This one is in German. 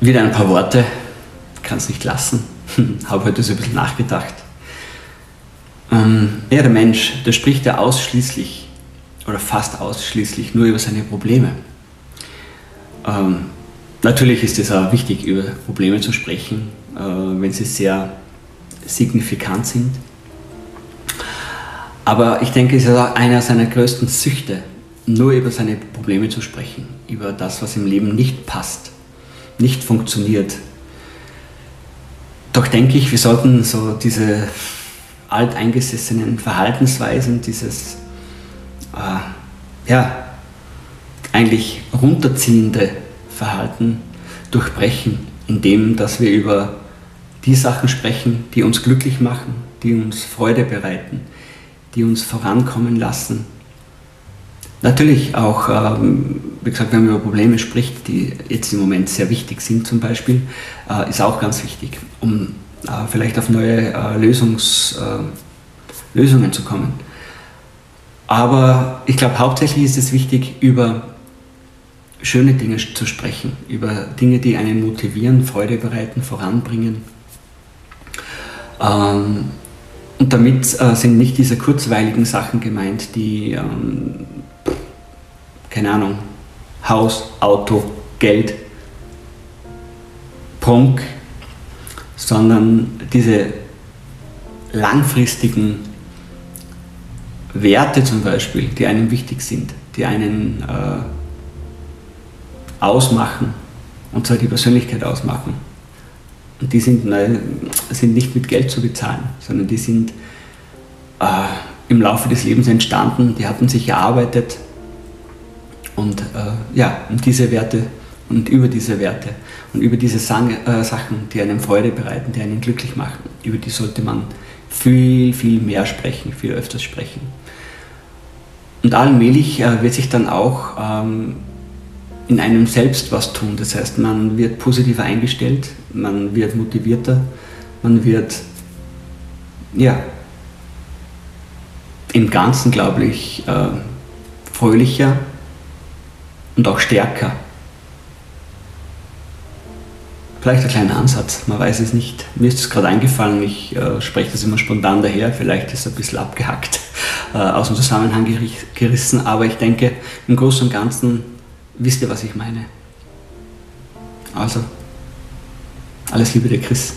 Wieder ein paar Worte, kann es nicht lassen. Habe heute so ein bisschen nachgedacht. Ähm, ja, der Mensch, der spricht ja ausschließlich oder fast ausschließlich nur über seine Probleme. Ähm, natürlich ist es auch wichtig, über Probleme zu sprechen, äh, wenn sie sehr signifikant sind. Aber ich denke, es ist auch einer seiner größten Süchte, nur über seine Probleme zu sprechen, über das, was im Leben nicht passt, nicht funktioniert. Doch denke ich, wir sollten so diese alteingesessenen Verhaltensweisen, dieses äh, ja, eigentlich runterziehende Verhalten durchbrechen, indem dass wir über die Sachen sprechen, die uns glücklich machen, die uns Freude bereiten, die uns vorankommen lassen. Natürlich auch, ähm, wie gesagt, wenn man über Probleme spricht, die jetzt im Moment sehr wichtig sind zum Beispiel, äh, ist auch ganz wichtig, um äh, vielleicht auf neue äh, Lösungs, Lösungen zu kommen. Aber ich glaube, hauptsächlich ist es wichtig, über schöne Dinge zu sprechen, über Dinge, die einen motivieren, Freude bereiten, voranbringen. Ähm, und damit äh, sind nicht diese kurzweiligen Sachen gemeint, die, ähm, keine Ahnung, Haus, Auto, Geld, Prunk, sondern diese langfristigen Werte zum Beispiel, die einem wichtig sind, die einen äh, ausmachen, und zwar die Persönlichkeit ausmachen. Und die sind, ne, sind nicht mit Geld zu bezahlen, sondern die sind äh, im Laufe des Lebens entstanden, die hatten sich erarbeitet und äh, ja, diese Werte und über diese Werte und über diese Sang äh, Sachen, die einem Freude bereiten, die einen glücklich machen, über die sollte man viel, viel mehr sprechen, viel öfters sprechen. Und allmählich äh, wird sich dann auch ähm, in einem selbst was tun. Das heißt, man wird positiver eingestellt, man wird motivierter, man wird, ja, im Ganzen, glaube ich, äh, fröhlicher und auch stärker. Vielleicht ein kleiner Ansatz, man weiß es nicht. Mir ist es gerade eingefallen, ich äh, spreche das immer spontan daher, vielleicht ist es ein bisschen abgehackt, äh, aus dem Zusammenhang gerissen, aber ich denke, im Großen und Ganzen wisst ihr, was ich meine. Also, alles Liebe, der Chris.